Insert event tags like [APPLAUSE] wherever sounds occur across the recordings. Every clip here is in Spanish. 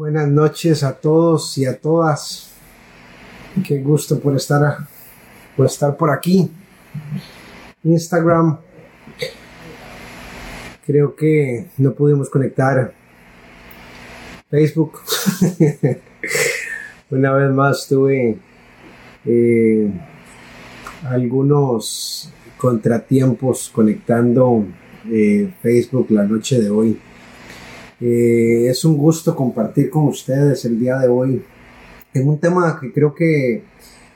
Buenas noches a todos y a todas. Qué gusto por estar, por estar por aquí. Instagram. Creo que no pudimos conectar. Facebook. [LAUGHS] Una vez más tuve eh, algunos contratiempos conectando eh, Facebook la noche de hoy. Eh, es un gusto compartir con ustedes el día de hoy en un tema que creo que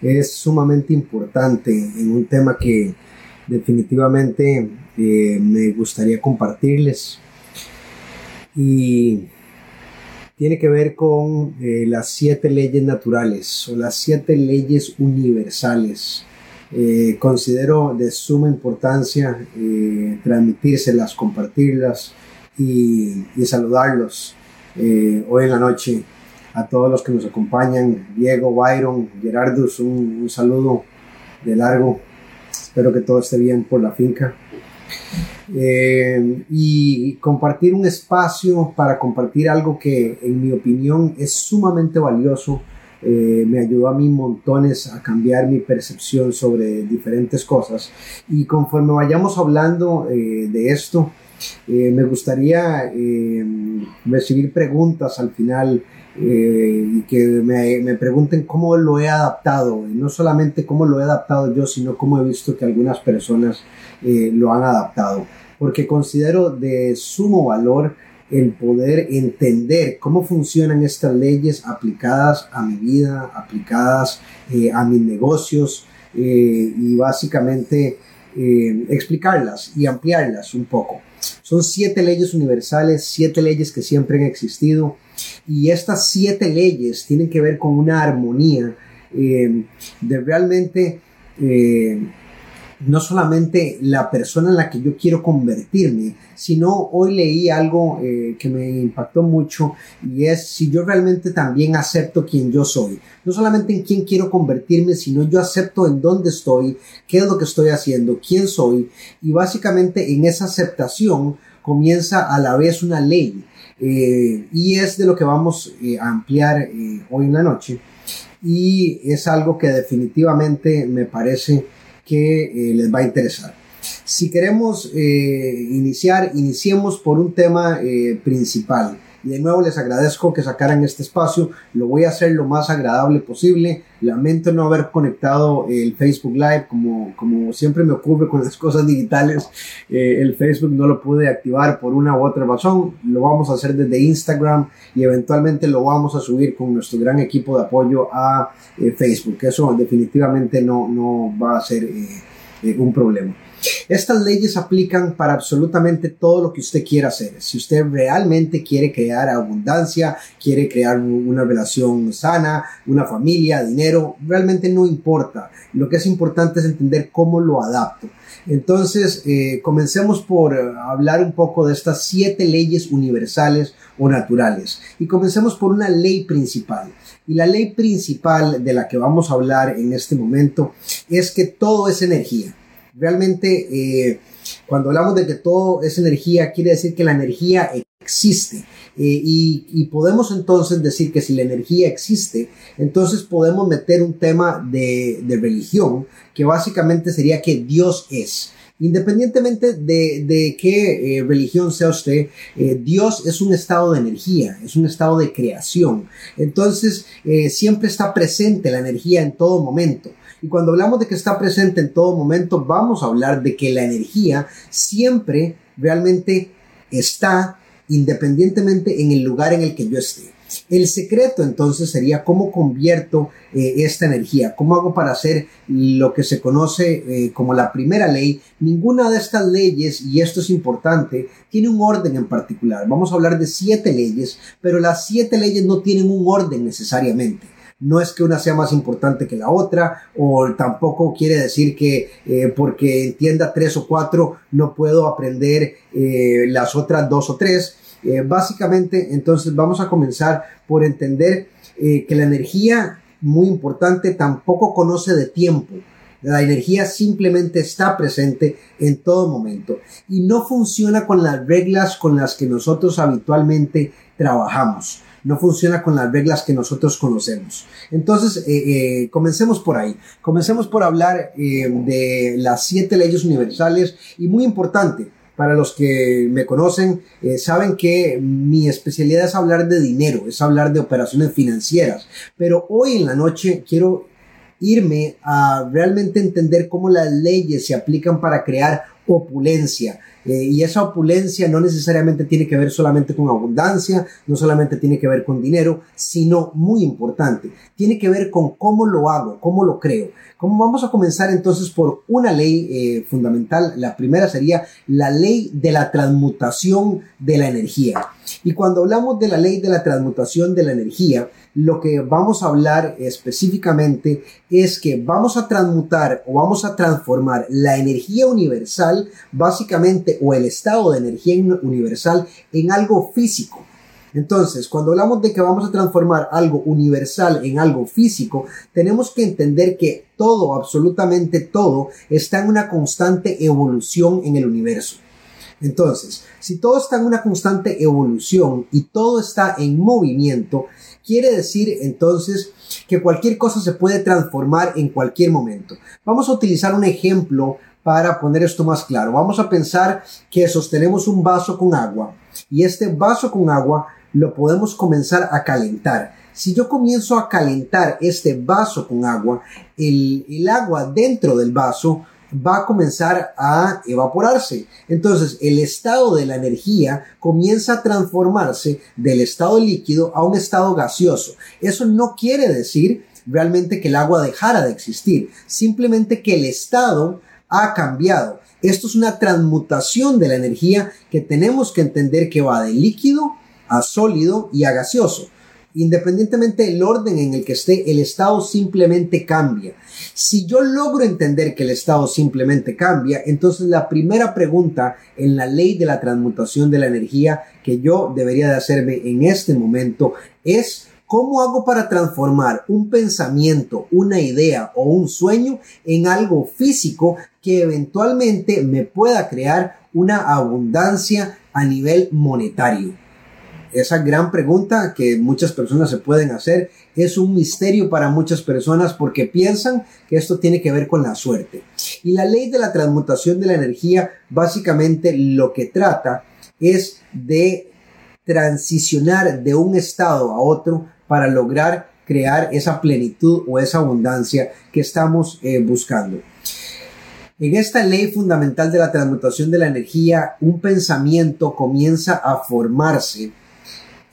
es sumamente importante, en un tema que definitivamente eh, me gustaría compartirles. Y tiene que ver con eh, las siete leyes naturales o las siete leyes universales. considero de suma importancia transmitírselas, compartirlas y, saludarlos eh, hoy en la noche a todos los que nos acompañan, Diego, Byron, Gerardus, un, saludo de largo, espero que todo esté bien por la finca. Eh, y compartir un espacio para compartir algo que en mi opinión es sumamente valioso. Eh, me ayudó a mí montones a cambiar mi percepción sobre diferentes cosas. Y conforme vayamos hablando de esto, eh, me gustaría eh, recibir preguntas al final eh, y que me, pregunten cómo lo he adaptado, no solamente cómo lo he adaptado yo, sino cómo he visto que algunas personas lo han adaptado, porque considero de sumo valor el poder entender cómo funcionan estas leyes aplicadas a mi vida, aplicadas a mis negocios y básicamente explicarlas y ampliarlas un poco. Son siete leyes universales, siete leyes que siempre han existido y estas siete leyes tienen que ver con una armonía eh, de realmente eh, no solamente la persona en la que yo quiero convertirme, sino hoy leí algo eh, que me impactó mucho y es si yo realmente también acepto quien yo soy. No solamente en quién quiero convertirme, sino yo acepto en dónde estoy, qué es lo que estoy haciendo, quién soy y básicamente en esa aceptación comienza a la vez una ley. Eh, y es de lo que vamos eh, a ampliar hoy en la noche. Y es algo que definitivamente me parece que eh, les va a interesar. Si queremos eh, iniciar, iniciemos por un tema eh, principal. Y de nuevo les agradezco que sacaran este espacio. Lo voy a hacer lo más agradable posible. Lamento no haber conectado el Facebook Live como, como siempre me ocurre con las [LAUGHS] cosas digitales. Eh, el Facebook no lo pude activar por una u otra razón. Lo vamos a hacer desde Instagram y eventualmente lo vamos a subir con nuestro gran equipo de apoyo a eh, Facebook. Eso definitivamente no, no va a ser eh, un problema. Estas leyes aplican para absolutamente todo lo que usted quiera hacer. Si usted realmente quiere crear abundancia, quiere crear una relación sana, una familia, dinero, realmente no importa. Lo que es importante es entender cómo lo adapto. Entonces, eh, comencemos por hablar un poco de estas siete leyes universales o naturales. Y comencemos por una ley principal. Y la ley principal de la que vamos a hablar en este momento es que todo es energía. Realmente, eh, cuando hablamos de que todo es energía, quiere decir que la energía existe. Eh, y, podemos entonces decir que si la energía existe, entonces podemos meter un tema de, religión, que básicamente sería que Dios es. Independientemente de, qué eh, religión sea usted, Dios es un estado de energía, es un estado de creación. Entonces, siempre está presente la energía en todo momento. Y cuando hablamos de que está presente en todo momento, vamos a hablar de que la energía siempre realmente está independientemente en el lugar en el que yo esté. El secreto entonces sería cómo convierto eh, esta energía, cómo hago para hacer lo que se conoce eh, como la primera ley. Ninguna de estas leyes, y esto es importante, tiene un orden en particular. Vamos a hablar de siete leyes, pero las siete leyes no tienen un orden necesariamente no es que una sea más importante que la otra, o tampoco quiere decir que eh, porque entienda tres o cuatro no puedo aprender eh, las otras dos o tres. Eh, básicamente, entonces vamos a comenzar por entender que la energía, muy importante, tampoco conoce de tiempo. La energía simplemente está presente en todo momento y no funciona con las reglas con las que nosotros habitualmente trabajamos. No funciona con las reglas que nosotros conocemos. Entonces, eh, comencemos por ahí. Comencemos por hablar de las siete leyes universales y muy importante, para los que me conocen, saben que mi especialidad es hablar de dinero, es hablar de operaciones financieras. Pero hoy en la noche quiero irme a realmente entender cómo las leyes se aplican para crear opulencia. Eh, y esa opulencia no necesariamente tiene que ver solamente con abundancia, no solamente tiene que ver con dinero, sino muy importante, tiene que ver con cómo lo hago, cómo lo creo. Vamos a comenzar entonces por una ley eh, fundamental. La primera sería la ley de la transmutación de la energía. Y cuando hablamos de la ley de la transmutación de la energía, lo que vamos a hablar específicamente es que vamos a transmutar o vamos a transformar la energía universal, básicamente, o el estado de energía universal en algo físico. Entonces, cuando hablamos de que vamos a transformar algo universal en algo físico, tenemos que entender que todo, absolutamente todo, está en una constante evolución en el universo. Entonces, si todo está en una constante evolución y todo está en movimiento, quiere decir entonces que cualquier cosa se puede transformar en cualquier momento. Vamos a utilizar un ejemplo para poner esto más claro. Vamos a pensar que sostenemos un vaso con agua y este vaso con agua lo podemos comenzar a calentar. Si yo comienzo a calentar este vaso con agua, el, agua dentro del vaso va a comenzar a evaporarse. Entonces el estado de la energía comienza a transformarse del estado líquido a un estado gaseoso. Eso no quiere decir realmente que el agua dejara de existir, simplemente que el estado ha cambiado. Esto es una transmutación de la energía que tenemos que entender que va de líquido a sólido y a gaseoso. Independientemente del orden en el que esté, el estado simplemente cambia. Si yo logro entender que el estado simplemente cambia, entonces la primera pregunta en la ley de la transmutación de la energía que yo debería de hacerme en este momento es ¿Cómo hago para transformar un pensamiento, una idea o un sueño en algo físico que eventualmente me pueda crear una abundancia a nivel monetario? Esa gran pregunta que muchas personas se pueden hacer es un misterio para muchas personas porque piensan que esto tiene que ver con la suerte. Y la ley de la transmutación de la energía básicamente lo que trata es de transicionar de un estado a otro para lograr crear esa plenitud o esa abundancia que estamos eh, buscando. En esta ley fundamental de la transmutación de la energía, un pensamiento comienza a formarse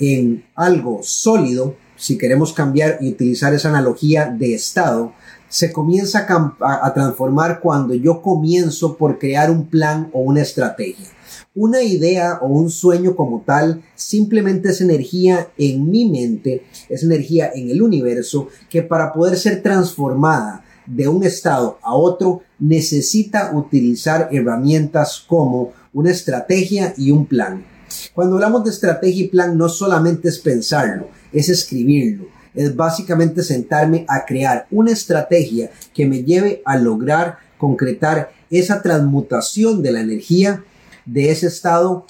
en algo sólido, si queremos cambiar y utilizar esa analogía de estado, se comienza a, transformar cuando yo comienzo por crear un plan o una estrategia. Una idea o un sueño como tal simplemente es energía en mi mente, es energía en el universo que para poder ser transformada de un estado a otro necesita utilizar herramientas como una estrategia y un plan. Cuando hablamos de estrategia y plan, no solamente es pensarlo, es escribirlo. Es básicamente sentarme a crear una estrategia que me lleve a lograr concretar esa transmutación de la energía de ese estado,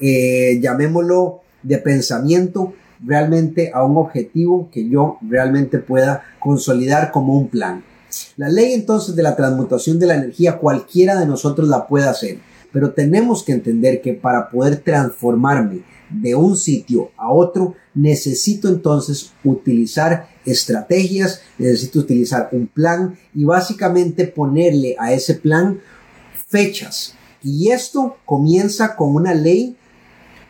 eh, llamémoslo de pensamiento, realmente a un objetivo que yo realmente pueda consolidar como un plan. La ley entonces de la transmutación de la energía cualquiera de nosotros la puede hacer. Pero tenemos que entender que para poder transformarme de un sitio a otro, necesito entonces utilizar estrategias, necesito utilizar un plan y básicamente ponerle a ese plan fechas. Y esto comienza con una ley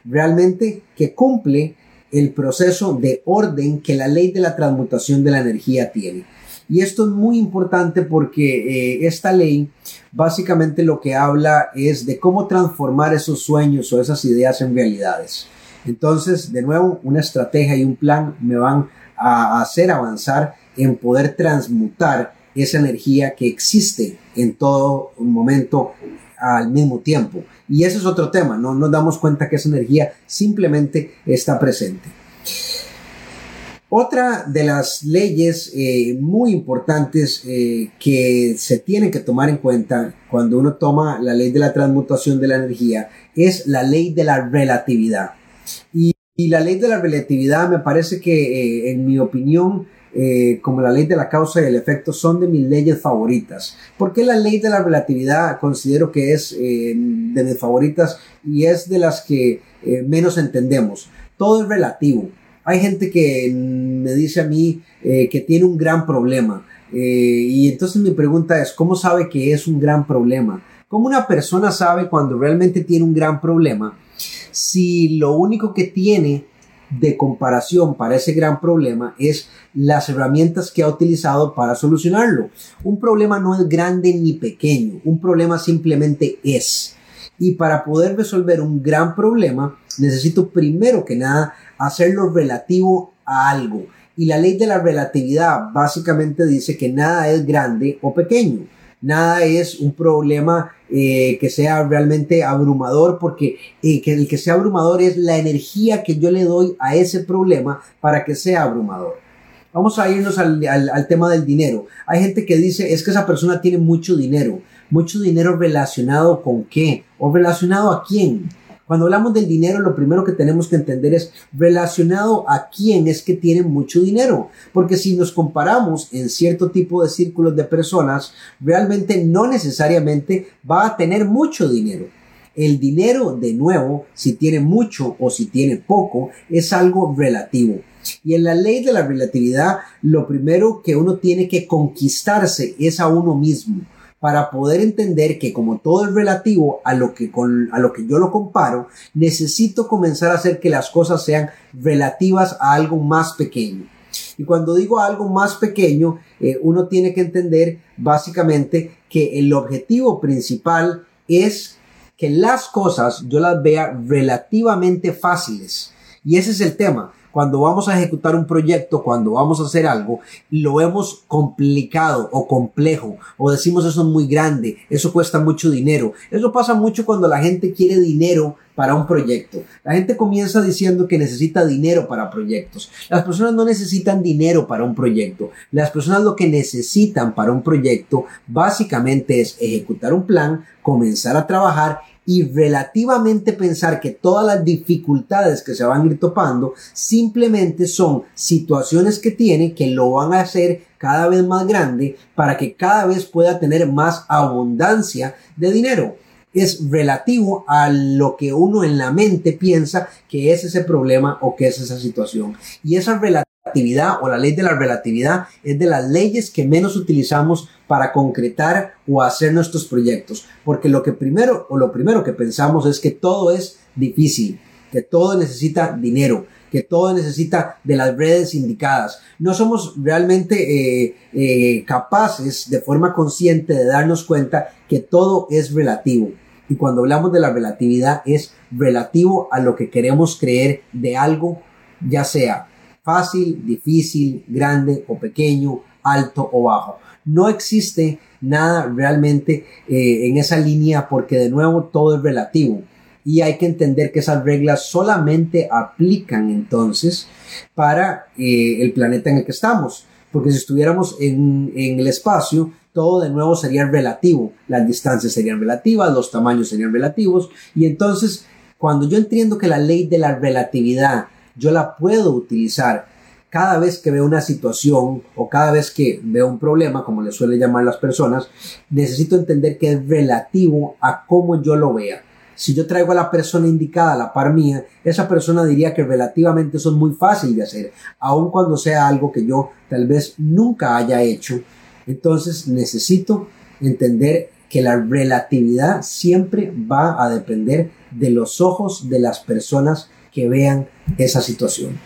realmente que cumple el proceso de orden que la ley de la transmutación de la energía tiene. Y esto es muy importante porque eh, esta ley básicamente lo que habla es de cómo transformar esos sueños o esas ideas en realidades. Entonces, de nuevo, una estrategia y un plan me van a hacer avanzar en poder transmutar esa energía que existe en todo momento al mismo tiempo. Y ese es otro tema, no nos damos cuenta que esa energía simplemente está presente. Otra de las leyes eh, muy importantes eh, que se tienen que tomar en cuenta cuando uno toma la ley de la transmutación de la energía es la ley de la relatividad. Y la ley de la relatividad me parece que, eh, en mi opinión, eh, como la ley de la causa y el efecto, son de mis leyes favoritas. ¿Por qué la ley de la relatividad considero que es de mis favoritas y es de las que menos entendemos? Todo es relativo. Hay gente que me dice a mí que tiene un gran problema. y entonces mi pregunta es, ¿cómo sabe que es un gran problema? ¿Cómo una persona sabe cuando realmente tiene un gran problema si lo único que tiene de comparación para ese gran problema es las herramientas que ha utilizado para solucionarlo. Un problema no es grande ni pequeño, un problema simplemente es. Y para poder resolver un gran problema, necesito primero que nada hacerlo relativo a algo. Y la ley de la relatividad básicamente dice que nada es grande o pequeño nada es un problema eh, que sea realmente abrumador, porque eh, que el que sea abrumador es la energía que yo le doy a ese problema para que sea abrumador. Vamos a irnos al, al tema del dinero. Hay gente que dice, es que esa persona tiene mucho dinero. Mucho dinero relacionado con qué? ¿O relacionado a quién? Cuando hablamos del dinero, lo primero que tenemos que entender es relacionado a quién es que tiene mucho dinero. Porque si nos comparamos en cierto tipo de círculos de personas, realmente no necesariamente va a tener mucho dinero. El dinero, de nuevo, si tiene mucho o si tiene poco, es algo relativo. Y en la ley de la relatividad, lo primero que uno tiene que conquistarse es a uno mismo para poder entender que como todo es relativo a lo que con a lo que yo lo comparo, necesito comenzar a hacer que las cosas sean relativas a algo más pequeño. Y cuando digo algo más pequeño, eh, uno tiene que entender básicamente que el objetivo principal es que las cosas yo las vea relativamente fáciles. Y ese es el tema cuando vamos a ejecutar un proyecto, cuando vamos a hacer algo, lo vemos complicado o complejo, o decimos eso es muy grande, eso cuesta mucho dinero. Eso pasa mucho cuando la gente quiere dinero para un proyecto. La gente comienza diciendo que necesita dinero para proyectos. Las personas no necesitan dinero para un proyecto. Las personas lo que necesitan para un proyecto básicamente es ejecutar un plan, comenzar a trabajar y relativamente pensar que todas las dificultades que se van a ir topando simplemente son situaciones que tiene que lo van a hacer cada vez más grande para que cada vez pueda tener más abundancia de dinero. Es relativo a lo que uno en la mente piensa que es ese problema o que es esa situación. Y esa relatividad o la ley de la relatividad es de las leyes que menos utilizamos para concretar o hacer nuestros proyectos. Porque lo que primero o lo primero que pensamos es que todo es difícil, que todo necesita dinero, que todo necesita de las redes indicadas. No somos realmente eh, eh, capaces de forma consciente de darnos cuenta que todo es relativo. Y cuando hablamos de la relatividad es relativo a lo que queremos creer de algo, ya sea fácil, difícil, grande o pequeño, alto o bajo. No existe nada realmente eh, en esa línea porque de nuevo todo es relativo y hay que entender que esas reglas solamente aplican entonces para eh, el planeta en el que estamos. Porque si estuviéramos en, en el espacio, todo de nuevo sería relativo. Las distancias serían relativas, los tamaños serían relativos. Y entonces, cuando yo entiendo que la ley de la relatividad yo la puedo utilizar cada vez que veo una situación o cada vez que veo un problema, como le suelen llamar las personas, necesito entender que es relativo a cómo yo lo vea. Si yo traigo a la persona indicada a la par mía, esa persona diría que relativamente es muy fácil de hacer, aun cuando sea algo que yo tal vez nunca haya hecho. Entonces necesito entender que la relatividad siempre va a depender de los ojos de las personas que vean esa situación.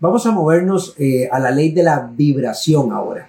Vamos a movernos eh, a la ley de la vibración ahora.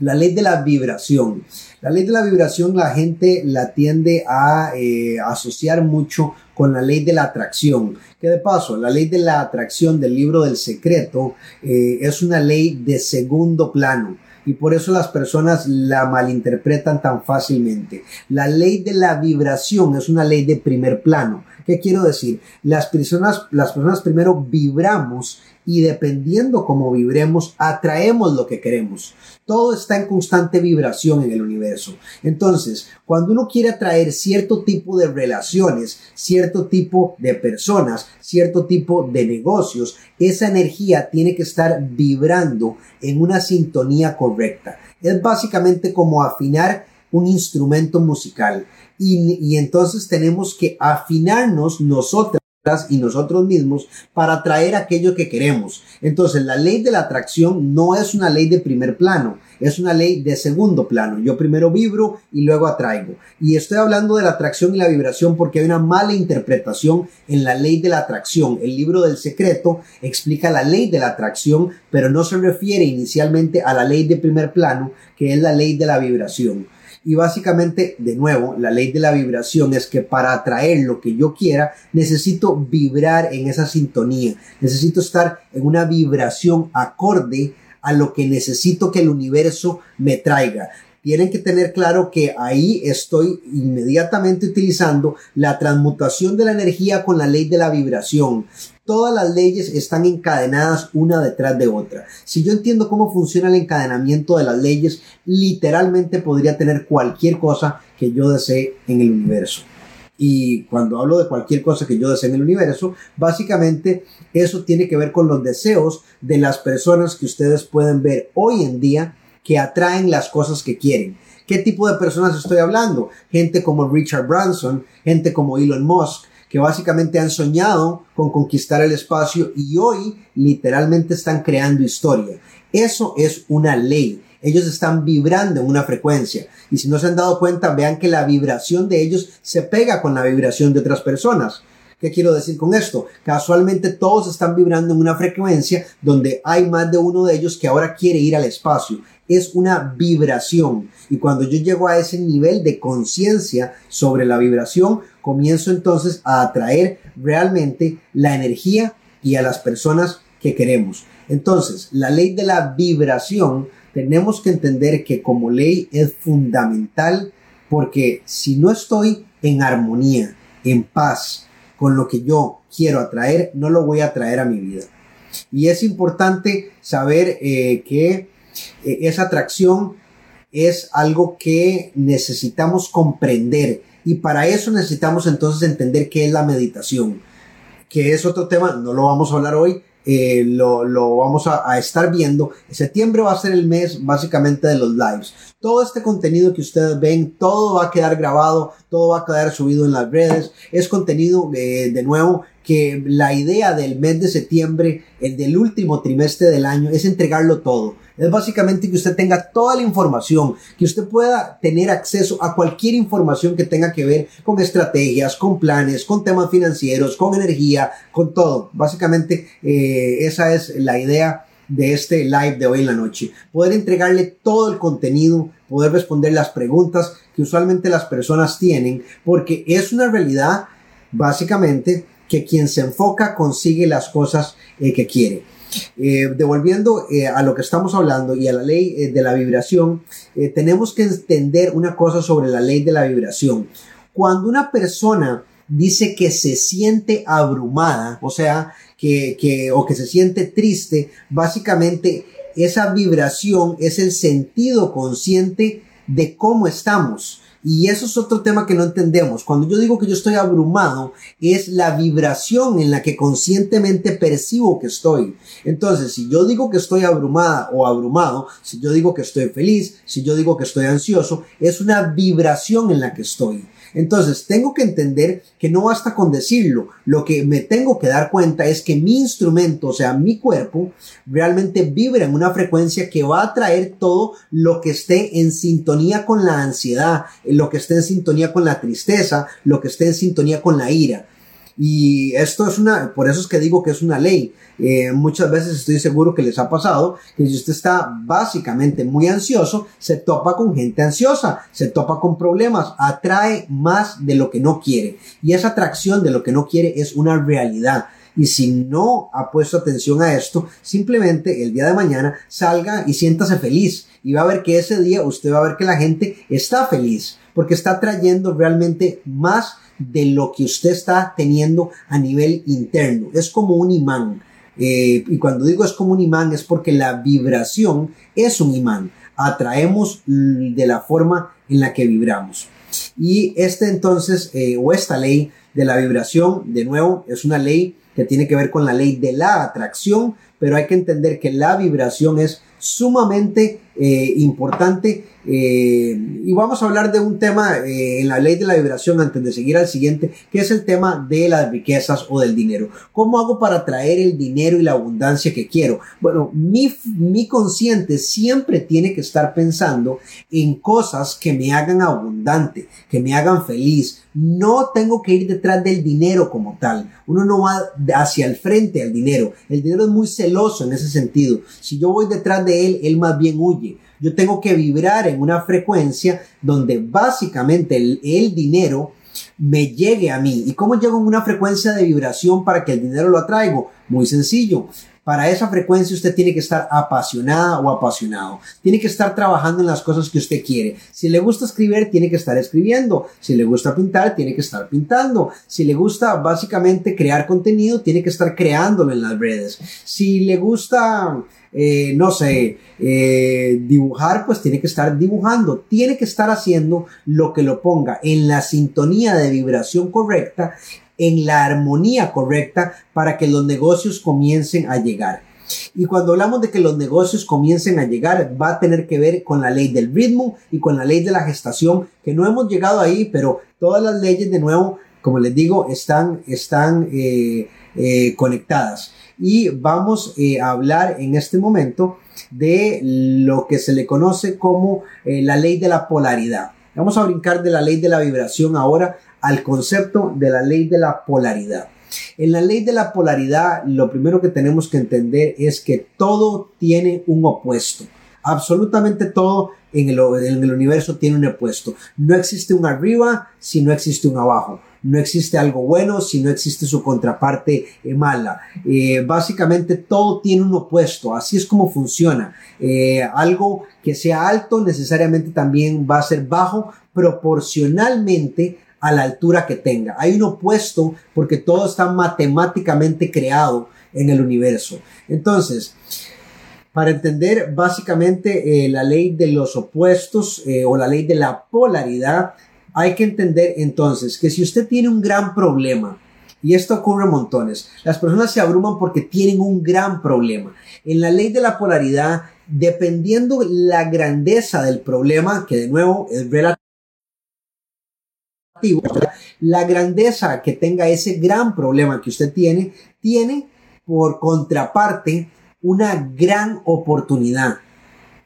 La ley de la vibración. La ley de la vibración la gente la tiende a eh, asociar mucho con la ley de la atracción. Que de paso, la ley de la atracción del libro del secreto eh, es una ley de segundo plano y por eso las personas la malinterpretan tan fácilmente. La ley de la vibración es una ley de primer plano ¿Qué quiero decir? Las personas, las personas primero vibramos y dependiendo cómo vibremos, atraemos lo que queremos. Todo está en constante vibración en el universo. Entonces, cuando uno quiere atraer cierto tipo de relaciones, cierto tipo de personas, cierto tipo de negocios, esa energía tiene que estar vibrando en una sintonía correcta. Es básicamente como afinar un instrumento musical. Y, y entonces tenemos que afinarnos nosotros y nosotros mismos para atraer aquello que queremos. Entonces, la ley de la atracción no es una ley de primer plano, es una ley de segundo plano. Yo primero vibro y luego atraigo. Y estoy hablando de la atracción y la vibración porque hay una mala interpretación en la ley de la atracción. El libro del secreto explica la ley de la atracción, pero no se refiere inicialmente a la ley de primer plano, que es la ley de la vibración. Y básicamente, de nuevo, la ley de la vibración es que para atraer lo que yo quiera, necesito vibrar en esa sintonía. Necesito estar en una vibración acorde a lo que necesito que el universo me traiga tienen que tener claro que ahí estoy inmediatamente utilizando la transmutación de la energía con la ley de la vibración. Todas las leyes están encadenadas una detrás de otra. Si yo entiendo cómo funciona el encadenamiento de las leyes, literalmente podría tener cualquier cosa que yo desee en el universo. Y cuando hablo de cualquier cosa que yo desee en el universo, básicamente eso tiene que ver con los deseos de las personas que ustedes pueden ver hoy en día que atraen las cosas que quieren. ¿Qué tipo de personas estoy hablando? Gente como Richard Branson, gente como Elon Musk, que básicamente han soñado con conquistar el espacio y hoy literalmente están creando historia. Eso es una ley. Ellos están vibrando en una frecuencia. Y si no se han dado cuenta, vean que la vibración de ellos se pega con la vibración de otras personas. ¿Qué quiero decir con esto? Casualmente todos están vibrando en una frecuencia donde hay más de uno de ellos que ahora quiere ir al espacio es una vibración. Y cuando yo llego a ese nivel de conciencia sobre la vibración, comienzo entonces a atraer realmente la energía y a las personas que queremos. Entonces, la ley de la vibración, tenemos que entender que como ley es fundamental porque si no estoy en armonía, en paz con lo que yo quiero atraer, no lo voy a atraer a mi vida. Y es importante saber eh, que eh, esa atracción es algo que necesitamos comprender y para eso necesitamos entonces entender qué es la meditación, que es otro tema, no lo vamos a hablar hoy, eh, lo, lo, vamos a, estar viendo. Septiembre va a ser el mes básicamente de los lives. Todo este contenido que ustedes ven, todo va a quedar grabado, todo va a quedar subido en las redes. Es contenido eh, de nuevo que la idea del mes de septiembre, el del último trimestre del año, es entregarlo todo. Es básicamente que usted tenga toda la información, que usted pueda tener acceso a cualquier información que tenga que ver con estrategias, con planes, con temas financieros, con energía, con todo. Básicamente eh, esa es la idea de este live de hoy en la noche. Poder entregarle todo el contenido, poder responder las preguntas que usualmente las personas tienen, porque es una realidad básicamente que quien se enfoca consigue las cosas eh, que quiere. Eh, devolviendo eh, a lo que estamos hablando y a la ley de la vibración, tenemos que entender una cosa sobre la ley de la vibración. Cuando una persona dice que se siente abrumada, o sea, que, que, o que se siente triste, básicamente esa vibración es el sentido consciente de cómo estamos. Y eso es otro tema que no entendemos. Cuando yo digo que yo estoy abrumado, es la vibración en la que conscientemente percibo que estoy. Entonces, si yo digo que estoy abrumada o abrumado, si yo digo que estoy feliz, si yo digo que estoy ansioso, es una vibración en la que estoy. Entonces, tengo que entender que no basta con decirlo. Lo que me tengo que dar cuenta es que mi instrumento, o sea, mi cuerpo, realmente vibra en una frecuencia que va a traer todo lo que esté en sintonía con la ansiedad, lo que esté en sintonía con la tristeza, lo que esté en sintonía con la ira. Y esto es una, por eso es que digo que es una ley. Eh, muchas veces estoy seguro que les ha pasado que si usted está básicamente muy ansioso, se topa con gente ansiosa, se topa con problemas, atrae más de lo que no quiere. Y esa atracción de lo que no quiere es una realidad. Y si no ha puesto atención a esto, simplemente el día de mañana salga y siéntase feliz. Y va a ver que ese día usted va a ver que la gente está feliz porque está trayendo realmente más de lo que usted está teniendo a nivel interno. Es como un imán. Eh, y cuando digo es como un imán es porque la vibración es un imán. Atraemos de la forma en la que vibramos. Y este entonces, eh, o esta ley de la vibración, de nuevo, es una ley que tiene que ver con la ley de la atracción, pero hay que entender que la vibración es sumamente eh, importante eh, y vamos a hablar de un tema eh, en la ley de la vibración antes de seguir al siguiente, que es el tema de las riquezas o del dinero. ¿Cómo hago para traer el dinero y la abundancia que quiero? Bueno, mi, mi consciente siempre tiene que estar pensando en cosas que me hagan abundante, que me hagan feliz. No tengo que ir detrás del dinero como tal. Uno no va hacia el frente al dinero. El dinero es muy celoso en ese sentido. Si yo voy detrás de él, él más bien huye. Yo tengo que vibrar en una frecuencia donde básicamente el, dinero me llegue a mí. ¿Y cómo llego en una frecuencia de vibración para que el dinero lo atraigo? Muy sencillo. Para esa frecuencia usted tiene que estar apasionada o apasionado. Tiene que estar trabajando en las cosas que usted quiere. Si le gusta escribir, tiene que estar escribiendo. Si le gusta pintar, tiene que estar pintando. Si le gusta básicamente crear contenido, tiene que estar creándolo en las redes. Si le gusta eh, no sé, eh, dibujar, pues tiene que estar dibujando, tiene que estar haciendo lo que lo ponga en la sintonía de vibración correcta, en la armonía correcta para que los negocios comiencen a llegar. Y cuando hablamos de que los negocios comiencen a llegar, va a tener que ver con la ley del ritmo y con la ley de la gestación, que no hemos llegado ahí, pero todas las leyes de nuevo, como les digo, están, están eh, conectadas y vamos eh, a hablar en este momento de lo que se le conoce como eh, la ley de la polaridad. Vamos a brincar de la ley de la vibración ahora al concepto de la ley de la polaridad. En la ley de la polaridad, lo primero que tenemos que entender es que todo tiene un opuesto. Absolutamente todo en el, en el universo tiene un opuesto. No existe un arriba si no existe un abajo no existe algo bueno si no existe su contraparte eh, mala. Eh, básicamente todo tiene un opuesto, así es como funciona. Eh, algo que sea alto necesariamente también va a ser bajo proporcionalmente a la altura que tenga. Hay un opuesto porque todo está matemáticamente creado en el universo. Entonces, para entender básicamente la ley de los opuestos o la ley de la polaridad, hay que entender entonces que si usted tiene un gran problema, y esto ocurre montones, las personas se abruman porque tienen un gran problema. En la ley de la polaridad, dependiendo la grandeza del problema, que de nuevo es relativo, la grandeza que tenga ese gran problema que usted tiene, tiene por contraparte una gran oportunidad.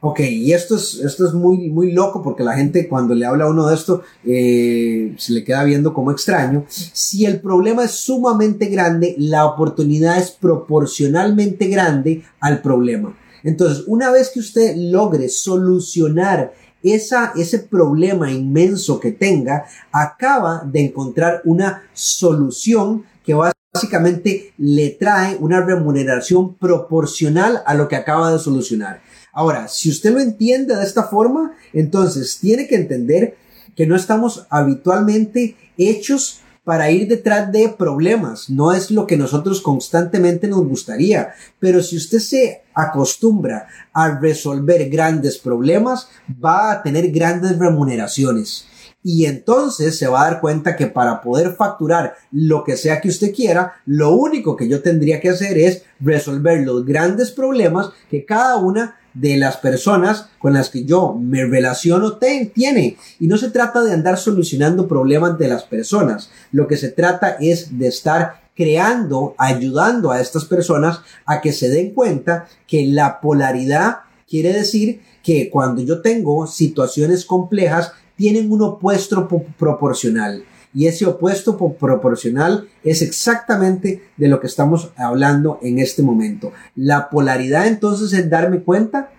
Ok, y esto es, esto es muy, muy loco porque la gente cuando le habla a uno de esto eh, se le queda viendo como extraño. Si el problema es sumamente grande, la oportunidad es proporcionalmente grande al problema. Entonces, una vez que usted logre solucionar esa, ese problema inmenso que tenga, acaba de encontrar una solución que básicamente le trae una remuneración proporcional a lo que acaba de solucionar. Ahora, si usted lo entiende de esta forma, entonces tiene que entender que no estamos habitualmente hechos para ir detrás de problemas. No es lo que nosotros constantemente nos gustaría. Pero si usted se acostumbra a resolver grandes problemas, va a tener grandes remuneraciones. Y entonces se va a dar cuenta que para poder facturar lo que sea que usted quiera, lo único que yo tendría que hacer es resolver los grandes problemas que cada una de las personas con las que yo me relaciono tiene. Y no se trata de andar solucionando problemas de las personas. Lo que se trata es de estar creando, ayudando a estas personas a que se den cuenta que la polaridad quiere decir que cuando yo tengo situaciones complejas, tienen un opuesto proporcional. Y ese opuesto proporcional es exactamente de lo que estamos hablando en este momento. La polaridad entonces es darme cuenta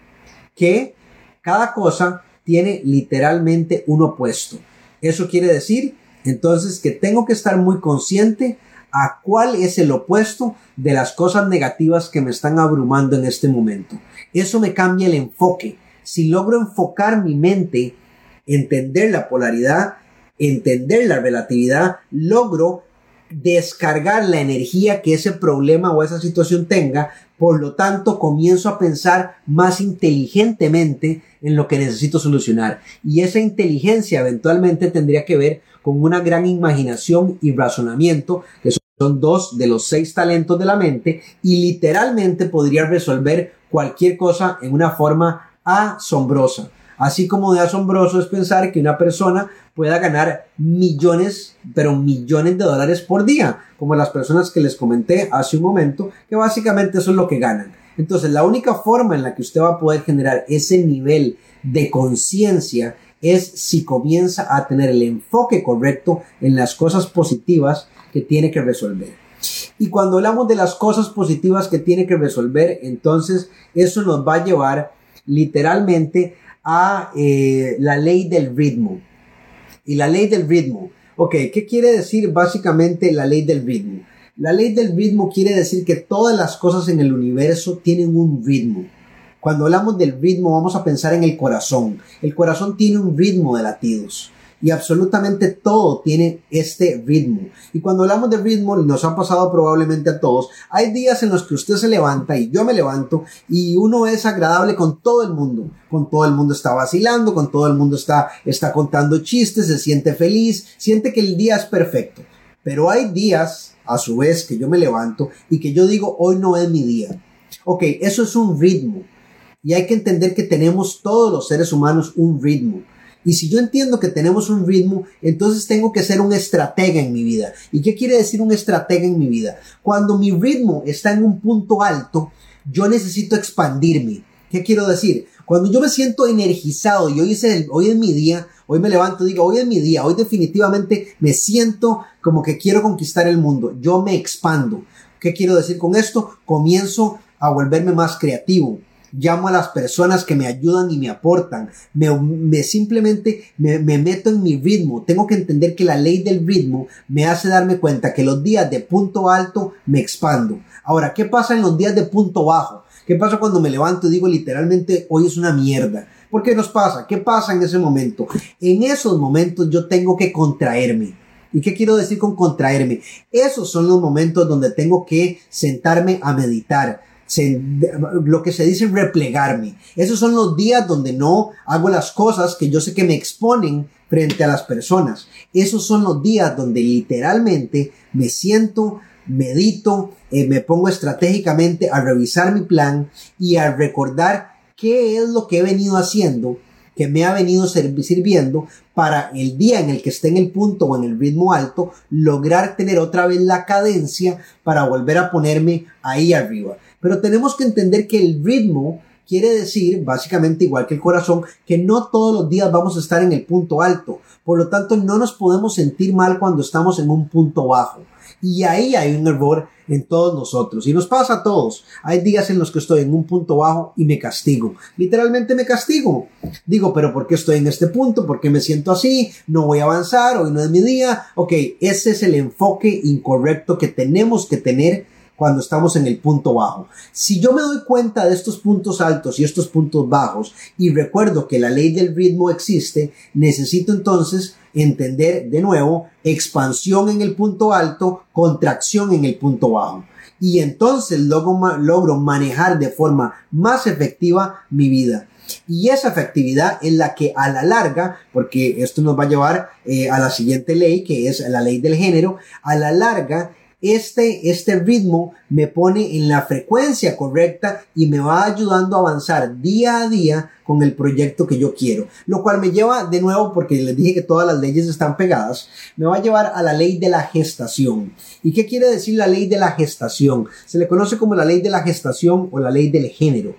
que cada cosa tiene literalmente un opuesto. Eso quiere decir entonces que tengo que estar muy consciente a cuál es el opuesto de las cosas negativas que me están abrumando en este momento. Eso me cambia el enfoque. Si logro enfocar mi mente, entender la polaridad, entender la relatividad, logro descargar la energía que ese problema o esa situación tenga, por lo tanto comienzo a pensar más inteligentemente en lo que necesito solucionar. Y esa inteligencia eventualmente tendría que ver con una gran imaginación y razonamiento, que son dos de los seis talentos de la mente, y literalmente podría resolver cualquier cosa en una forma asombrosa. Así como de asombroso es pensar que una persona pueda ganar millones, pero millones de dólares por día, como las personas que les comenté hace un momento, que básicamente eso es lo que ganan. Entonces, la única forma en la que usted va a poder generar ese nivel de conciencia es si comienza a tener el enfoque correcto en las cosas positivas que tiene que resolver. Y cuando hablamos de las cosas positivas que tiene que resolver, entonces eso nos va a llevar literalmente a eh, la ley del ritmo. Y la ley del ritmo. Ok, ¿qué quiere decir básicamente la ley del ritmo? La ley del ritmo quiere decir que todas las cosas en el universo tienen un ritmo. Cuando hablamos del ritmo vamos a pensar en el corazón. El corazón tiene un ritmo de latidos y absolutamente todo tiene este ritmo. Y cuando hablamos de ritmo, nos ha pasado probablemente a todos, hay días en los que usted se levanta y yo me levanto y uno es agradable con todo el mundo, con todo el mundo está vacilando, con todo el mundo está, está contando chistes, se siente feliz, siente que el día es perfecto. Pero hay días, a su vez, que yo me levanto y que yo digo, hoy no es mi día. Ok, eso es un ritmo. Y hay que entender que tenemos todos los seres humanos un ritmo. Y si yo entiendo que tenemos un ritmo, entonces tengo que ser un estratega en mi vida. ¿Y qué quiere decir un estratega en mi vida? Cuando mi ritmo está en un punto alto, yo necesito expandirme. ¿Qué quiero decir? Cuando yo me siento energizado y hoy es, hoy es mi día, hoy me levanto y digo, hoy es mi día, hoy definitivamente me siento como que quiero conquistar el mundo, yo me expando. ¿Qué quiero decir con esto? Comienzo a volverme más creativo, llamo a las personas que me ayudan y me aportan, me, simplemente me, me, meto en mi ritmo, tengo que entender que la ley del ritmo me hace darme cuenta que los días de punto alto me expando. Ahora, ¿qué pasa en los días de punto bajo? ¿Qué pasa cuando me levanto y digo literalmente hoy es una mierda? ¿Por qué nos pasa? ¿Qué pasa en ese momento? En esos momentos yo tengo que contraerme. ¿Y qué quiero decir con contraerme? Esos son los momentos donde tengo que sentarme a meditar, lo que se dice replegarme. Esos son los días donde no hago las cosas que yo sé que me exponen frente a las personas. Esos son los días donde literalmente me siento, medito, eh, me pongo estratégicamente a revisar mi plan y a recordar qué es lo que he venido haciendo que me ha venido sirviendo para el día en el que esté en el punto o en el ritmo alto, lograr tener otra vez la cadencia para volver a ponerme ahí arriba. Pero tenemos que entender que el ritmo quiere decir, básicamente igual que el corazón, que no todos los días vamos a estar en el punto alto. Por lo tanto, no nos podemos sentir mal cuando estamos en un punto bajo. Y ahí hay un error en todos nosotros. Y nos pasa a todos. Hay días en los que estoy en un punto bajo y me castigo. Literalmente me castigo. Digo, pero ¿por qué estoy en este punto? ¿Por qué me siento así? No voy a avanzar. Hoy no es mi día. Ok, ese es el enfoque incorrecto que tenemos que tener cuando estamos en el punto bajo. Si yo me doy cuenta de estos puntos altos y estos puntos bajos y recuerdo que la ley del ritmo existe, necesito entonces entender de nuevo expansión en el punto alto, contracción en el punto bajo. Y entonces logro, logro manejar de forma más efectiva mi vida. Y esa efectividad es la que a la larga, porque esto nos va a llevar eh, a la siguiente ley, que es la ley del género, a la larga este, este ritmo me pone en la frecuencia correcta y me va ayudando a avanzar día a día con el proyecto que yo quiero. Lo cual me lleva de nuevo, porque les dije que todas las leyes están pegadas, me va a llevar a la ley de la gestación. ¿Y qué quiere decir la ley de la gestación? Se le conoce como la ley de la gestación o la ley del género.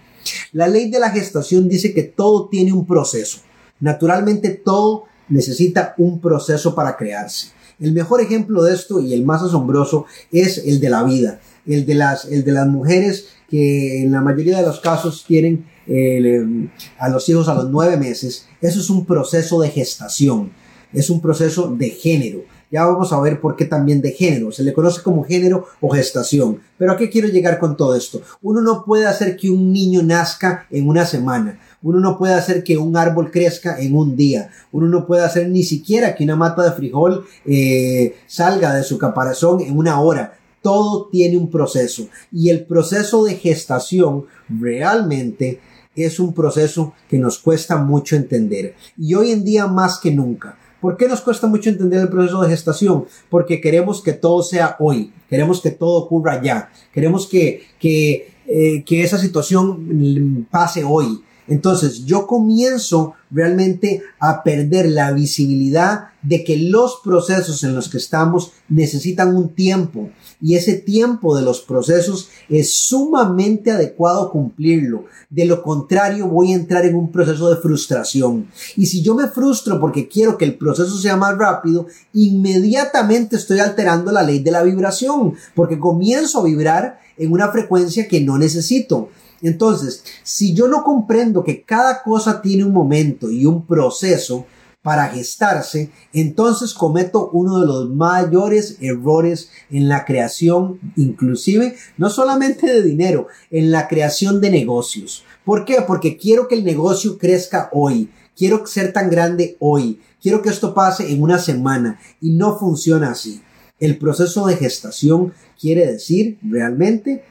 La ley de la gestación dice que todo tiene un proceso. Naturalmente todo necesita un proceso para crearse. El mejor ejemplo de esto y el más asombroso es el de la vida, el de las, el de las mujeres que en la mayoría de los casos tienen em, a los hijos a los nueve meses. Eso es un proceso de gestación, es un proceso de género. Ya vamos a ver por qué también de género. Se le conoce como género o gestación. Pero ¿a qué quiero llegar con todo esto? Uno no puede hacer que un niño nazca en una semana. Uno no puede hacer que un árbol crezca en un día. Uno no puede hacer ni siquiera que una mata de frijol eh, salga de su caparazón en una hora. Todo tiene un proceso. Y el proceso de gestación realmente es un proceso que nos cuesta mucho entender. Y hoy en día más que nunca. ¿Por qué nos cuesta mucho entender el proceso de gestación? Porque queremos que todo sea hoy, queremos que todo ocurra ya, queremos que, que, eh, que esa situación pase hoy. Entonces yo comienzo realmente a perder la visibilidad de que los procesos en los que estamos necesitan un tiempo y ese tiempo de los procesos es sumamente adecuado cumplirlo. De lo contrario voy a entrar en un proceso de frustración. Y si yo me frustro porque quiero que el proceso sea más rápido, inmediatamente estoy alterando la ley de la vibración porque comienzo a vibrar en una frecuencia que no necesito. Entonces, si yo no comprendo que cada cosa tiene un momento y un proceso para gestarse, entonces cometo uno de los mayores errores en la creación, inclusive no solamente de dinero, en la creación de negocios. ¿Por qué? Porque quiero que el negocio crezca hoy, quiero ser tan grande hoy, quiero que esto pase en una semana y no funciona así. El proceso de gestación quiere decir realmente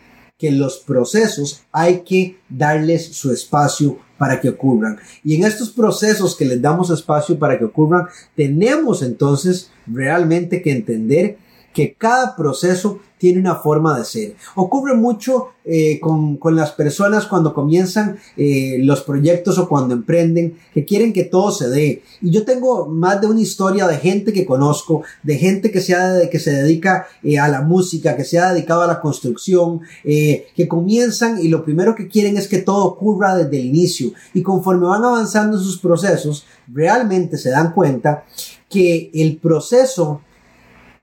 que los procesos hay que darles su espacio para que ocurran. Y en estos procesos que les damos espacio para que ocurran, tenemos entonces realmente que entender que cada proceso tiene una forma de ser. Ocurre mucho eh, con, con, las personas cuando comienzan eh, los proyectos o cuando emprenden, que quieren que todo se dé. Y yo tengo más de una historia de gente que conozco, de gente que se, que se dedica eh, a la música, que se ha dedicado a la construcción, que comienzan y lo primero que quieren es que todo ocurra desde el inicio. Y conforme van avanzando en sus procesos, realmente se dan cuenta que el proceso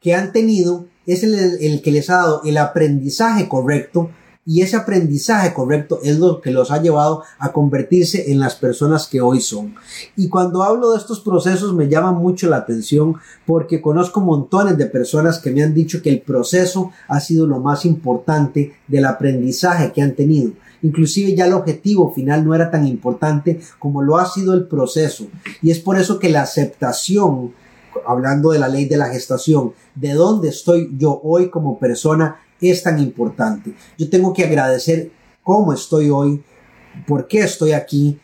que han tenido es el, que les ha dado el aprendizaje correcto y ese aprendizaje correcto es lo que los ha llevado a convertirse en las personas que hoy son. Y cuando hablo de estos procesos me llama mucho la atención porque conozco montones de personas que me han dicho que el proceso ha sido lo más importante del aprendizaje que han tenido. Inclusive ya el objetivo final no era tan importante como lo ha sido el proceso. Y es por eso que la aceptación hablando de la ley de la gestación, de dónde estoy yo hoy como persona es tan importante. Yo tengo que agradecer cómo estoy hoy, por qué estoy aquí.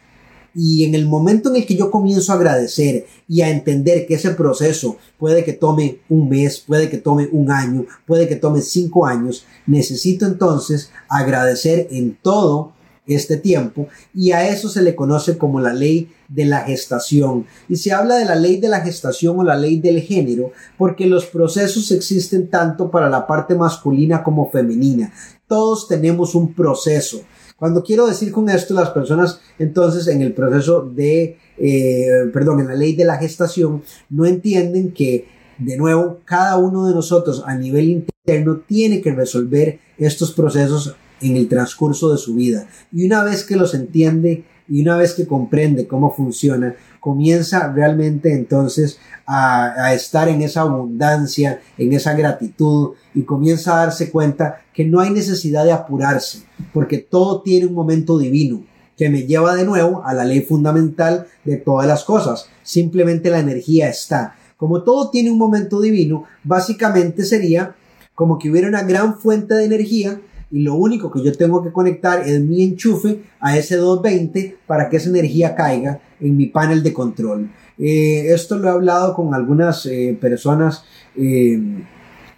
Y en el momento en el que yo comienzo a agradecer y a entender que ese proceso puede que tome un mes, puede que tome un año, puede que tome cinco años, necesito entonces agradecer en todo este tiempo y a eso se le conoce como la ley de la gestación. Y se habla de la ley de la gestación o la ley del género porque los procesos existen tanto para la parte masculina como femenina. Todos tenemos un proceso. Cuando quiero decir con esto, las personas entonces en el proceso de, eh, perdón, en la ley de la gestación, no entienden que, de nuevo, cada uno de nosotros a nivel interno tiene que resolver estos procesos en el transcurso de su vida. Y una vez que los entiende y una vez que comprende cómo funciona, comienza realmente entonces a, estar en esa abundancia, en esa gratitud y comienza a darse cuenta que no hay necesidad de apurarse, porque todo tiene un momento divino que me lleva de nuevo a la ley fundamental de todas las cosas. Simplemente la energía está. Como todo tiene un momento divino, básicamente sería como que hubiera una gran fuente de energía y lo único que yo tengo que conectar es mi enchufe a ese 220 para que esa energía caiga en mi panel de control. Eh, esto lo he hablado con algunas eh, personas eh,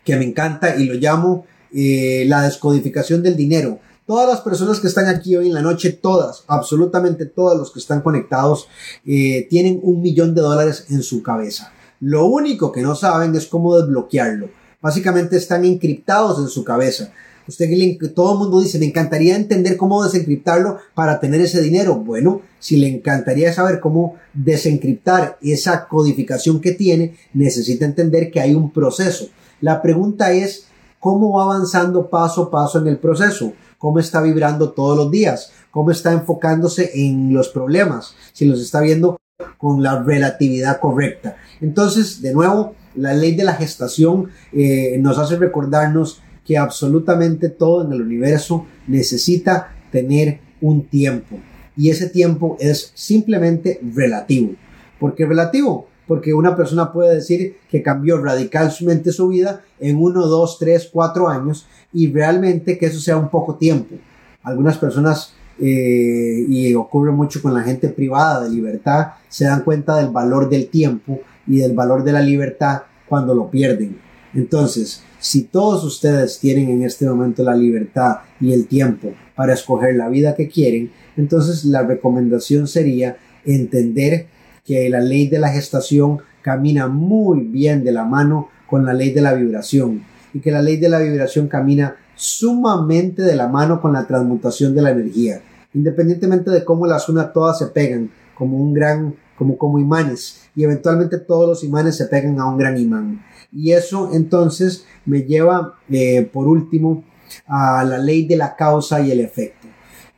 que me encanta y lo llamo la descodificación del dinero. Todas las personas que están aquí hoy en la noche, todas, absolutamente todos los que están conectados, tienen un millón de dólares en su cabeza. Lo único que no saben es cómo desbloquearlo. Básicamente están encriptados en su cabeza. Usted todo el mundo dice, me encantaría entender cómo desencriptarlo para tener ese dinero. Bueno, si le encantaría saber cómo desencriptar esa codificación que tiene, necesita entender que hay un proceso. La pregunta es, ¿cómo va avanzando paso a paso en el proceso? ¿Cómo está vibrando todos los días? ¿Cómo está enfocándose en los problemas? Si los está viendo con la relatividad correcta. Entonces, de nuevo, la ley de la gestación eh, nos hace recordarnos que absolutamente todo en el universo necesita tener un tiempo. y ese tiempo es simplemente relativo. ¿Por qué relativo? Porque una persona puede decir que cambió radicalmente su vida en uno, dos, tres, cuatro años y realmente que eso sea un poco tiempo. Algunas personas, eh, y ocurre mucho con la gente privada de libertad, se dan cuenta del valor del tiempo y del valor de la libertad cuando lo pierden. Entonces, si todos ustedes tienen en este momento la libertad y el tiempo para escoger la vida que quieren, entonces la recomendación sería entender que la ley de la gestación camina muy bien de la mano con la ley de la vibración y que la ley de la vibración camina sumamente de la mano con la transmutación de la energía. Independientemente de cómo las una todas se pegan como un gran como como imanes y eventualmente todos los imanes se pegan a un gran imán. Y eso entonces me lleva eh, por último a la ley de la causa y el efecto.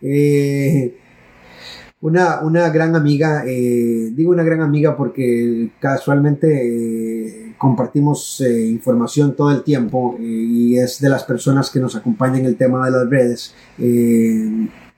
Eh, una, una, gran amiga, eh, digo una gran amiga porque casualmente compartimos información todo el tiempo y es de las personas que nos acompañan en el tema de las redes.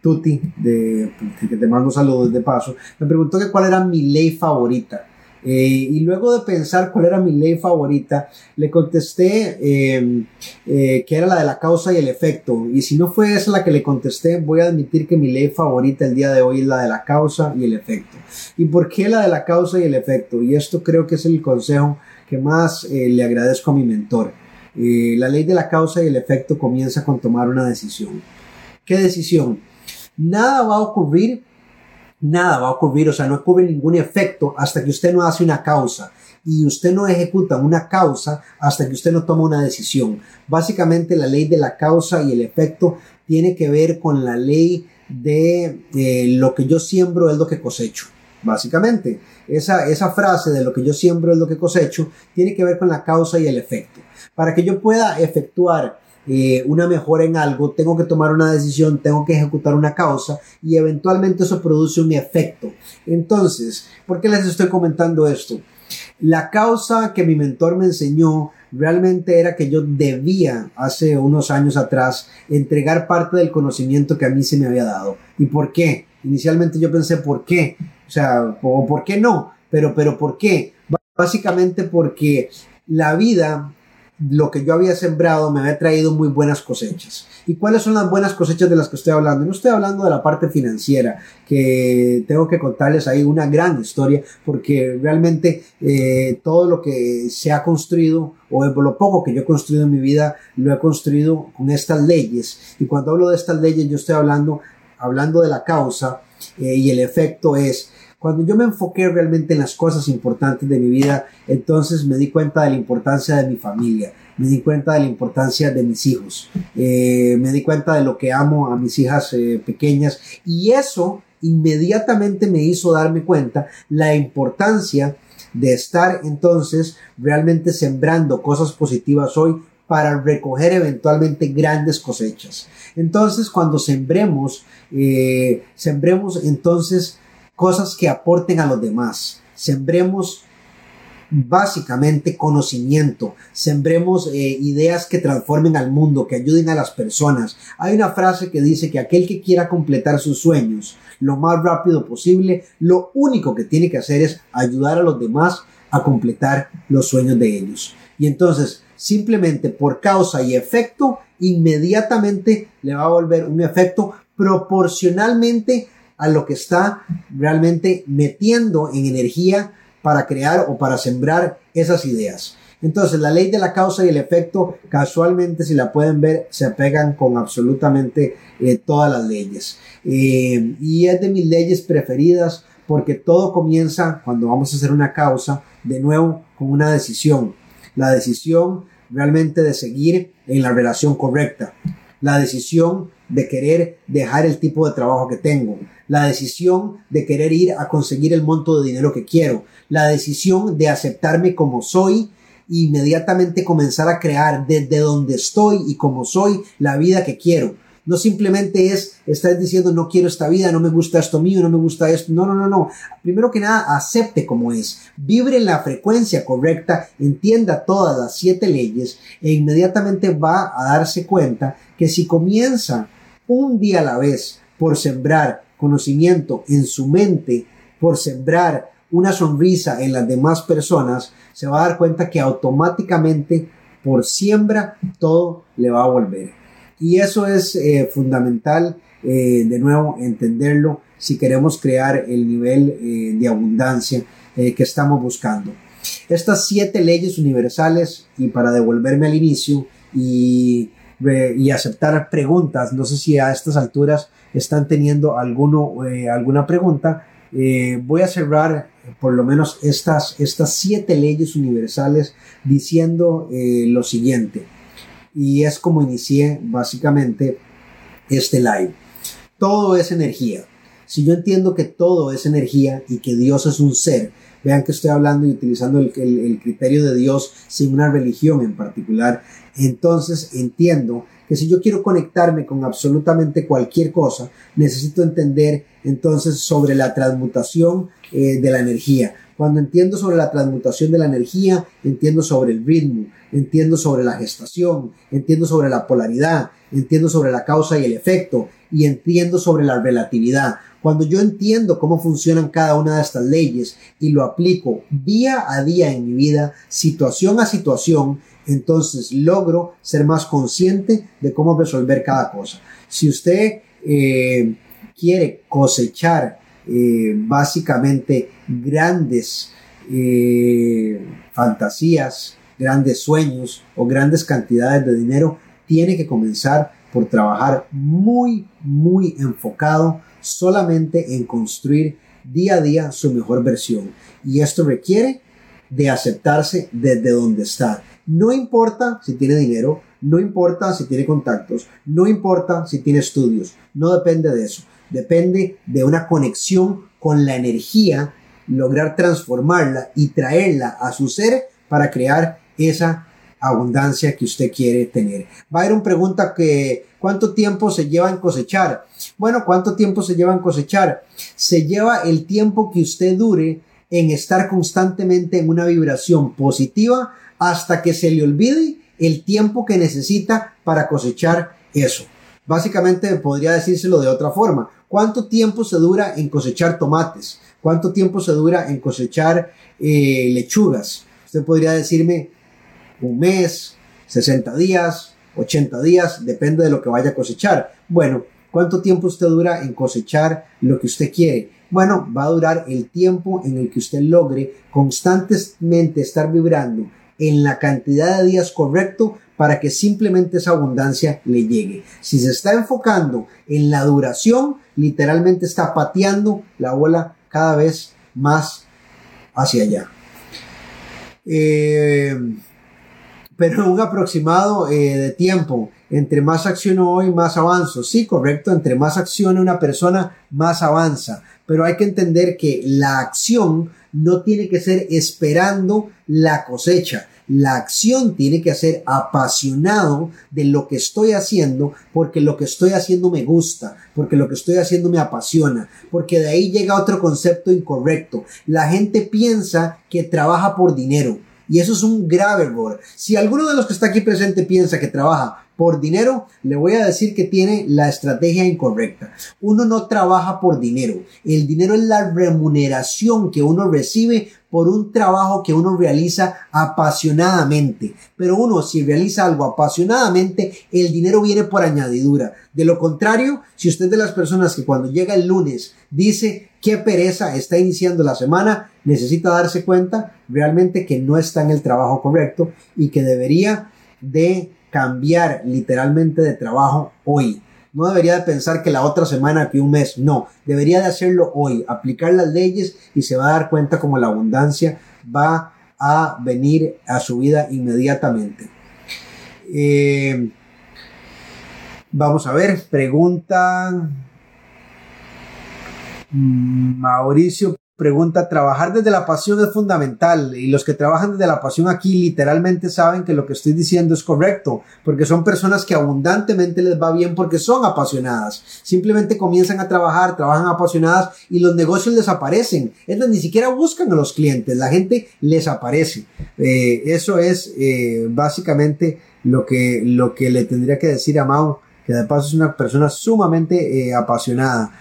Tuti, de, que te mando saludos de paso, me preguntó que cuál era mi ley favorita. Eh, y luego de pensar cuál era mi ley favorita, le contesté em, eh, que era la de la causa y el efecto. Y si no fue esa la que le contesté, voy a admitir que mi ley favorita el día de hoy es la de la causa y el efecto. ¿Y por qué la de la causa y el efecto? Y esto creo que es el consejo que más eh, le agradezco a mi mentor. la ley de la causa y el efecto comienza con tomar una decisión. ¿Qué decisión? Nada va a ocurrir nada va a ocurrir, o sea, no ocurre ningún efecto hasta que usted no hace una causa y usted no ejecuta una causa hasta que usted no toma una decisión. Básicamente la ley de la causa y el efecto tiene que ver con la ley de eh, lo que yo siembro es lo que cosecho. Básicamente, esa, esa frase de lo que yo siembro es lo que cosecho tiene que ver con la causa y el efecto. Para que yo pueda efectuar eh, una mejora en algo, tengo que tomar una decisión, tengo que ejecutar una causa y eventualmente eso produce un efecto. Entonces, ¿por qué les estoy comentando esto? La causa que mi mentor me enseñó realmente era que yo debía hace unos años atrás entregar parte del conocimiento que a mí se me había dado. ¿Y por qué? Inicialmente yo pensé, ¿por qué? O sea, o ¿por qué no? Pero, pero, ¿por qué? Básicamente porque la vida lo que yo había sembrado me había traído muy buenas cosechas. ¿Y cuáles son las buenas cosechas de las que estoy hablando? No estoy hablando de la parte financiera, que tengo que contarles ahí una gran historia, porque realmente eh, todo lo que se ha construido, o lo poco que yo he construido en mi vida, lo he construido con estas leyes. Y cuando hablo de estas leyes, yo estoy hablando, hablando de la causa eh, y el efecto es cuando yo me enfoqué realmente en las cosas importantes de mi vida, entonces me di cuenta de la importancia de mi familia, me di cuenta de la importancia de mis hijos, eh, me di cuenta de lo que amo a mis hijas eh, pequeñas y eso inmediatamente me hizo darme cuenta la importancia de estar entonces realmente sembrando cosas positivas hoy para recoger eventualmente grandes cosechas. Entonces, cuando sembremos, eh, sembremos entonces cosas que aporten a los demás. Sembremos básicamente conocimiento, sembremos eh, ideas que transformen al mundo, que ayuden a las personas. Hay una frase que dice que aquel que quiera completar sus sueños lo más rápido posible, lo único que tiene que hacer es ayudar a los demás a completar los sueños de ellos. Y entonces, simplemente por causa y efecto, inmediatamente le va a volver un efecto proporcionalmente a lo que está realmente metiendo en energía para crear o para sembrar esas ideas. Entonces, la ley de la causa y el efecto, casualmente, si la pueden ver, se pegan con absolutamente eh, todas las leyes. Eh, y es de mis leyes preferidas porque todo comienza cuando vamos a hacer una causa, de nuevo, con una decisión. La decisión realmente de seguir en la relación correcta. La decisión de querer dejar el tipo de trabajo que tengo, la decisión de querer ir a conseguir el monto de dinero que quiero, la decisión de aceptarme como soy inmediatamente comenzar a crear desde donde estoy y como soy la vida que quiero. No simplemente es estar diciendo no quiero esta vida, no me gusta esto mío, no me gusta esto. No, no, no, no. Primero que nada, acepte como es. Vibre en la frecuencia correcta, entienda todas las siete leyes e inmediatamente va a darse cuenta que si comienza un día a la vez por sembrar conocimiento en su mente por sembrar una sonrisa en las demás personas, se va a dar cuenta que automáticamente por siembra todo le va a volver. Y eso es eh, fundamental, eh, de nuevo, entenderlo si queremos crear el nivel eh, de abundancia que estamos buscando. Estas siete leyes universales, y para devolverme al inicio y, y aceptar preguntas, no sé si a estas alturas están teniendo alguno, alguna pregunta, voy a cerrar por lo menos estas, estas siete leyes universales diciendo eh, lo siguiente. Y es como inicié básicamente este live. Todo es energía. Si yo entiendo que todo es energía y que Dios es un ser, vean que estoy hablando y utilizando el, el criterio de Dios sin una religión en particular, entonces entiendo que si yo quiero conectarme con absolutamente cualquier cosa, necesito entender entonces sobre la transmutación eh, de la energía. Cuando entiendo sobre la transmutación de la energía, entiendo sobre el ritmo, entiendo sobre la gestación, entiendo sobre la polaridad, entiendo sobre la causa y el efecto, y entiendo sobre la relatividad. Cuando yo entiendo cómo funcionan cada una de estas leyes y lo aplico día a día en mi vida, situación a situación, entonces logro ser más consciente de cómo resolver cada cosa. Si usted eh, quiere cosechar eh, básicamente grandes eh, fantasías, grandes sueños o grandes cantidades de dinero, tiene que comenzar por trabajar muy, muy enfocado solamente en construir día a día su mejor versión. Y esto requiere de aceptarse desde donde está. No importa si tiene dinero, no importa si tiene contactos, no importa si tiene estudios, no depende de eso. Depende de una conexión con la energía, lograr transformarla y traerla a su ser para crear esa abundancia que usted quiere tener. Una pregunta que ¿cuánto tiempo se lleva en cosechar? Bueno, ¿cuánto tiempo se lleva en cosechar? Se lleva el tiempo que usted dure en estar constantemente en una vibración positiva hasta que se le olvide el tiempo que necesita para cosechar eso. Básicamente podría decírselo de otra forma. ¿Cuánto tiempo se dura en cosechar tomates? ¿Cuánto tiempo se dura en cosechar eh, lechugas? Usted podría decirme un mes, 60 días, 80 días, depende de lo que vaya a cosechar. Bueno, ¿cuánto tiempo usted dura en cosechar lo que usted quiere? Bueno, va a durar el tiempo en el que usted logre constantemente estar vibrando en la cantidad de días correcto para que simplemente esa abundancia le llegue. Si se está enfocando en la duración, literalmente está pateando la bola cada vez más hacia allá. Eh, pero un aproximado eh, de tiempo. Entre más acciono hoy, más avanzo. Sí, correcto. Entre más acciona una persona, más avanza. Pero hay que entender que la acción no tiene que ser esperando la cosecha. La acción tiene que ser apasionado de lo que estoy haciendo porque lo que estoy haciendo me gusta, porque lo que estoy haciendo me apasiona, porque de ahí llega otro concepto incorrecto. La gente piensa que trabaja por dinero y eso es un grave error. Si alguno de los que está aquí presente piensa que trabaja por dinero, le voy a decir que tiene la estrategia incorrecta. Uno no trabaja por dinero. El dinero es la remuneración que uno recibe por un trabajo que uno realiza apasionadamente. Pero uno, si realiza algo apasionadamente, el dinero viene por añadidura. De lo contrario, si usted es de las personas que cuando llega el lunes dice qué pereza está iniciando la semana, necesita darse cuenta realmente que no está en el trabajo correcto y que debería de cambiar literalmente de trabajo hoy. No debería de pensar que la otra semana, que un mes, no. Debería de hacerlo hoy, aplicar las leyes y se va a dar cuenta como la abundancia va a venir a su vida inmediatamente. Eh, vamos a ver, pregunta Mauricio pregunta, trabajar desde la pasión es fundamental y los que trabajan desde la pasión aquí literalmente saben que lo que estoy diciendo es correcto, porque son personas que abundantemente les va bien porque son apasionadas. Simplemente comienzan a trabajar, trabajan apasionadas y los negocios les aparecen. Ellos ni siquiera buscan a los clientes, la gente les aparece. Eh, eso es eh, básicamente lo que, lo que le tendría que decir a Mao, que de paso es una persona sumamente eh, apasionada.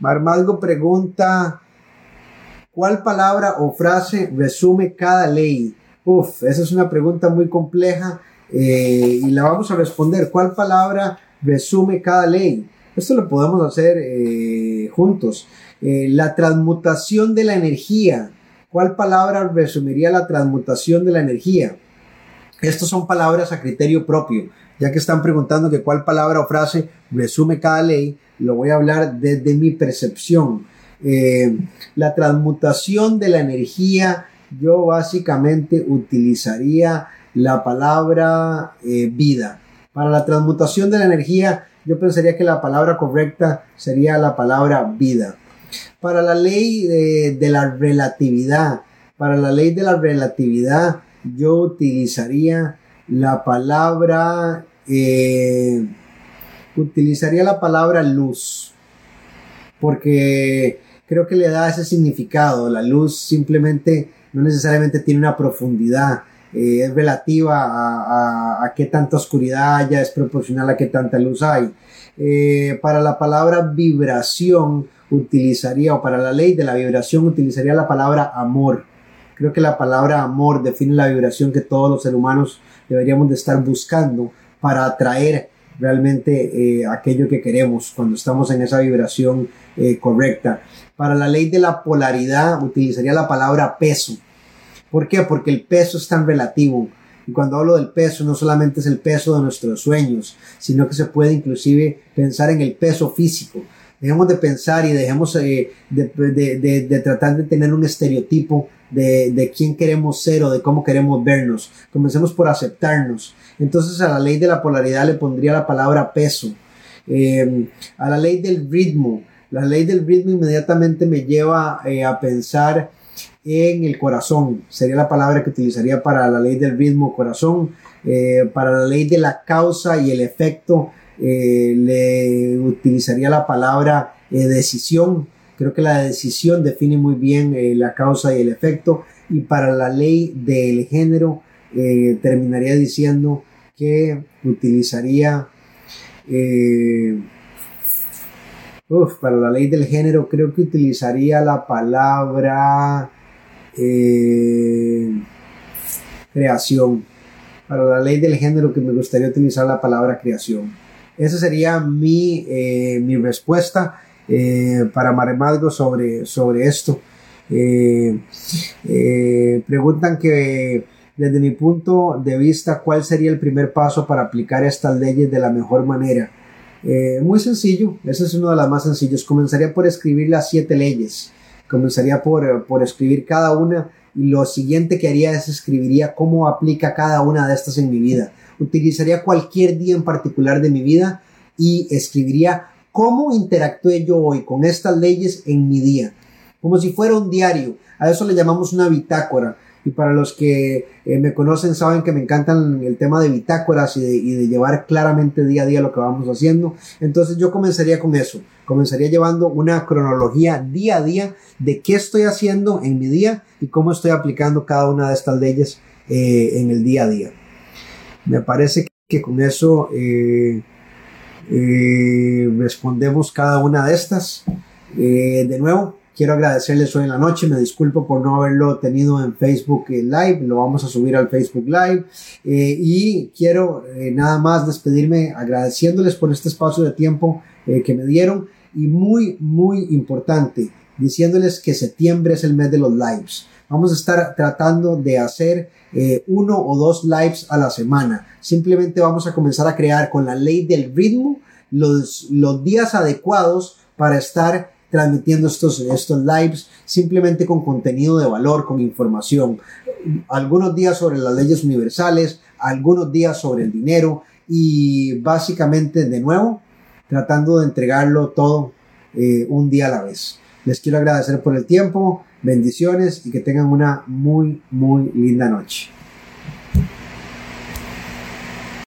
Marmalgo pregunta, ¿cuál palabra o frase resume cada ley? Uf, esa es una pregunta muy compleja eh, y la vamos a responder. ¿Cuál palabra resume cada ley? Esto lo podemos hacer eh, juntos. Eh, la transmutación de la energía. ¿Cuál palabra resumiría la transmutación de la energía? Estas son palabras a criterio propio. Ya que están preguntando que cuál palabra o frase resume cada ley, lo voy a hablar desde mi percepción. Eh, la transmutación de la energía, yo básicamente utilizaría la palabra vida. Para la transmutación de la energía, yo pensaría que la palabra correcta sería la palabra vida. Para la ley de, la relatividad, para la ley de la relatividad, yo utilizaría la palabra, eh, utilizaría la palabra luz, porque creo que le da ese significado. La luz simplemente no necesariamente tiene una profundidad, eh, es relativa a, qué tanta oscuridad haya, es proporcional a qué tanta luz hay. Eh, para la palabra vibración utilizaría, o para la ley de la vibración utilizaría la palabra amor. Creo que la palabra amor define la vibración que todos los seres humanos deberíamos de estar buscando para atraer realmente eh, aquello que queremos cuando estamos en esa vibración correcta. Para la ley de la polaridad utilizaría la palabra peso ¿Por qué? Porque el peso es tan relativo. Y cuando hablo del peso, no solamente es el peso de nuestros sueños, sino que se puede inclusive pensar en el peso físico. Dejemos de pensar y dejemos eh, de, tratar de tener un estereotipo de, quién queremos ser o de cómo queremos vernos. Comencemos por aceptarnos. Entonces a la ley de la polaridad le pondría la palabra peso. Eh, a la ley del ritmo. La ley del ritmo inmediatamente me lleva eh, a pensar en el corazón. Sería la palabra que utilizaría para la ley del ritmo corazón. Eh, para la ley de la causa y el efecto le utilizaría la palabra decisión. Creo que la decisión define muy bien la causa y el efecto. Y para la ley del género terminaría diciendo que utilizaría... para la ley del género creo que utilizaría la palabra eh, creación. Para la ley del género que me gustaría utilizar la palabra creación. Esa sería mi, eh, mi respuesta eh, para Maremalgo sobre, sobre esto. preguntan que desde mi punto de vista, ¿cuál sería el primer paso para aplicar estas leyes de la mejor manera? muy sencillo, ese es uno de los más sencillos. Comenzaría por escribir las siete leyes. Comenzaría por, por escribir cada una y lo siguiente que haría es escribiría cómo aplica cada una de estas en mi vida. Utilizaría cualquier día en particular de mi vida y escribiría cómo interactué yo hoy con estas leyes en mi día. Como si fuera un diario. A eso le llamamos una bitácora y para los que eh, me conocen saben que me encantan el tema de bitácoras y de, llevar claramente día a día lo que vamos haciendo. Entonces yo comenzaría con eso. Comenzaría llevando una cronología día a día de qué estoy haciendo en mi día y cómo estoy aplicando cada una de estas leyes eh, en el día a día. Me parece que con eso eh, respondemos cada una de estas. de nuevo, Quiero agradecerles hoy en la noche, me disculpo por no haberlo tenido en Facebook Live, lo vamos a subir al Facebook Live eh, y quiero eh, nada más despedirme agradeciéndoles por este espacio de tiempo eh, que me dieron y muy, muy importante, diciéndoles que septiembre es el mes de los lives. Vamos a estar tratando de hacer uno o dos lives a la semana. Simplemente vamos a comenzar a crear con la ley del ritmo los, los días adecuados para estar transmitiendo estos, estos lives simplemente con contenido de valor, con información. Algunos días sobre las leyes universales, algunos días sobre el dinero y básicamente de nuevo tratando de entregarlo todo eh, un día a la vez. Les quiero agradecer por el tiempo, bendiciones y que tengan una muy, muy linda noche.